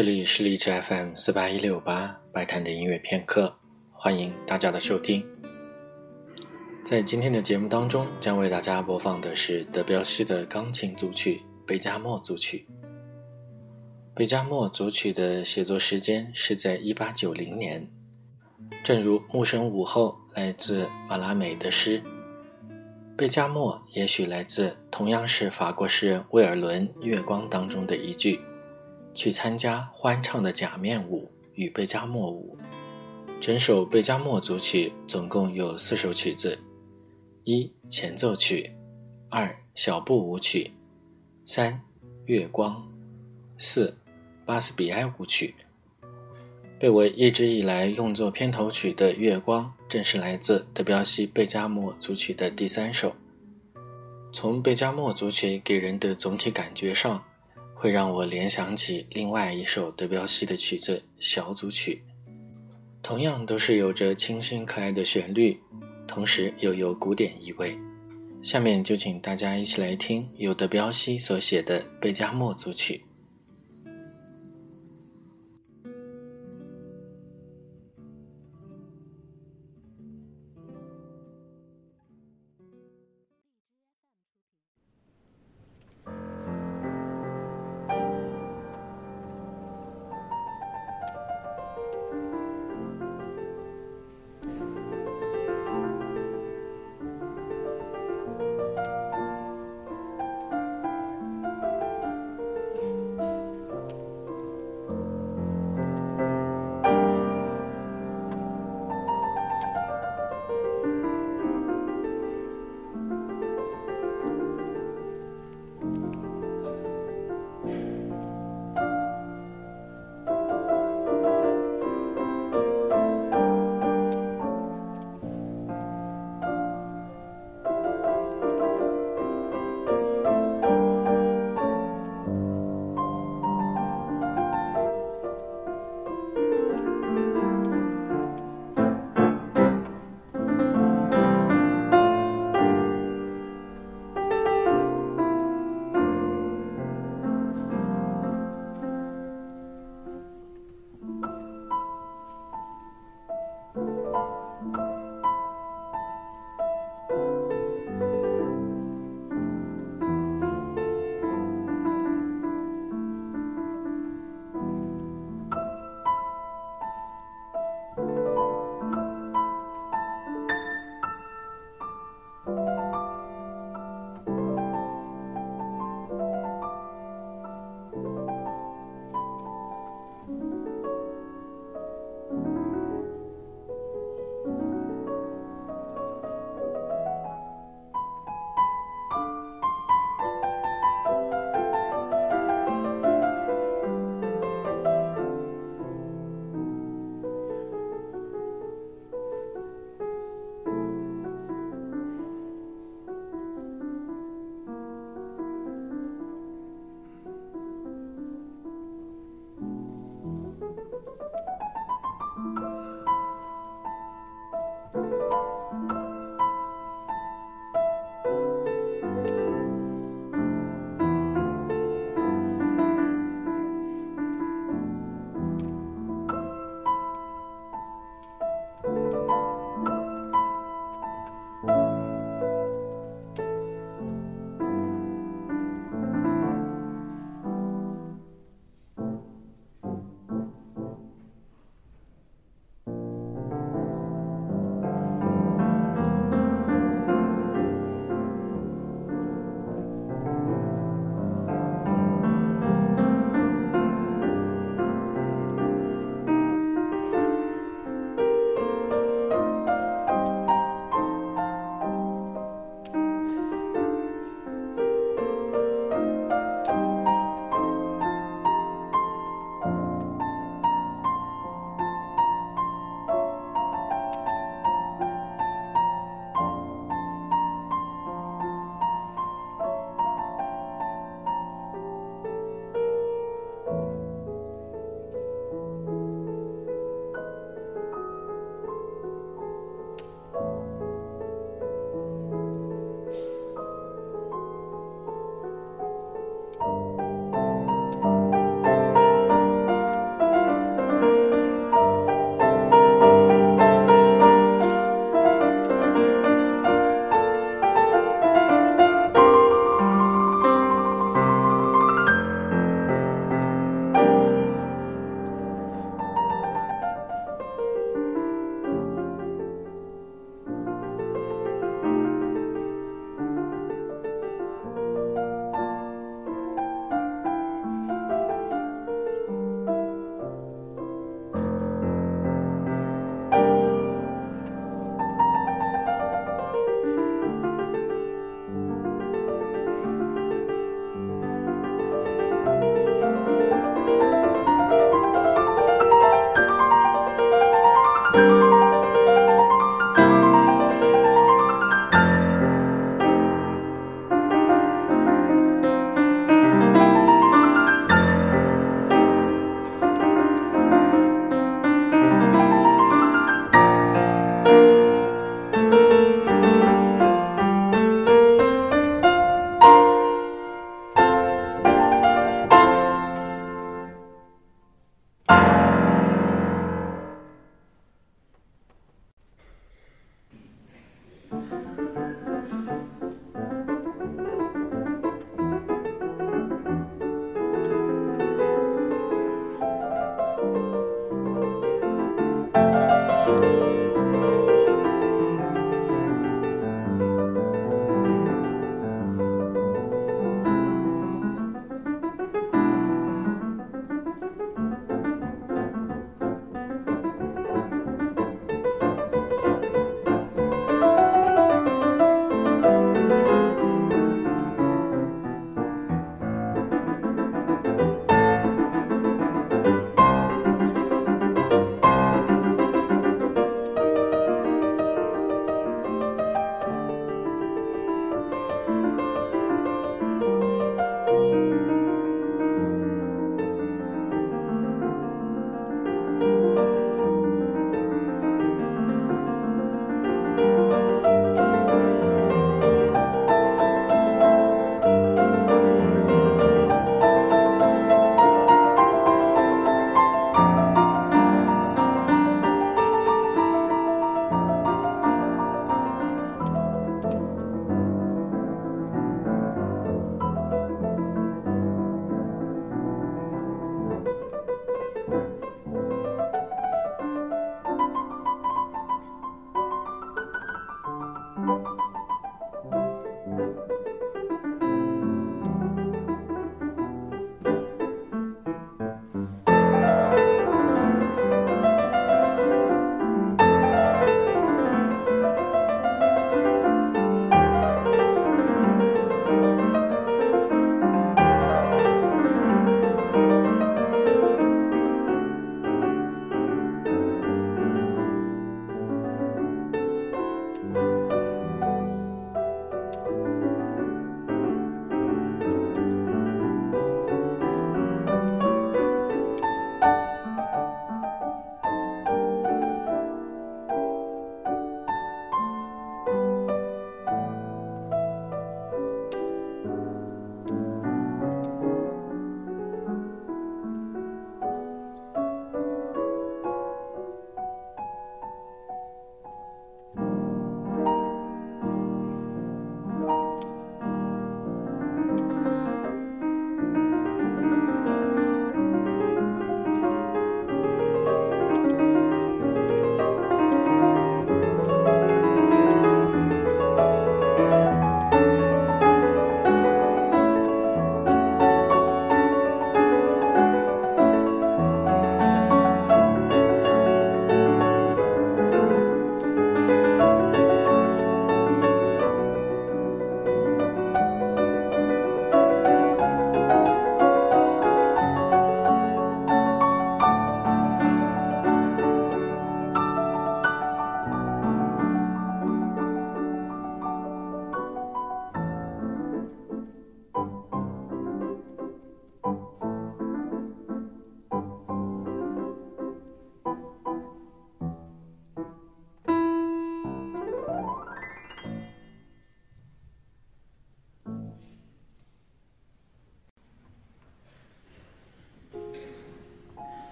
这里是荔枝 FM 四八一六八白谈的音乐片刻，欢迎大家的收听。在今天的节目当中，将为大家播放的是德彪西的钢琴组曲《贝加莫组曲》。贝加莫组曲的写作时间是在一八九零年。正如木生午后来自马拉美的诗，贝加莫也许来自同样是法国诗人威尔伦《月光》当中的一句：“去参加欢唱的假面舞与贝加莫舞。”整首贝加莫组曲总共有四首曲子：一前奏曲，二小步舞曲，三月光，四巴斯比埃舞曲。被我一直以来用作片头曲的《月光》，正是来自德彪西《贝加莫组曲》的第三首。从贝加莫组曲给人的总体感觉上，会让我联想起另外一首德彪西的曲子《小组曲》，同样都是有着清新可爱的旋律，同时又有古典意味。下面就请大家一起来听由德彪西所写的《贝加莫组曲》。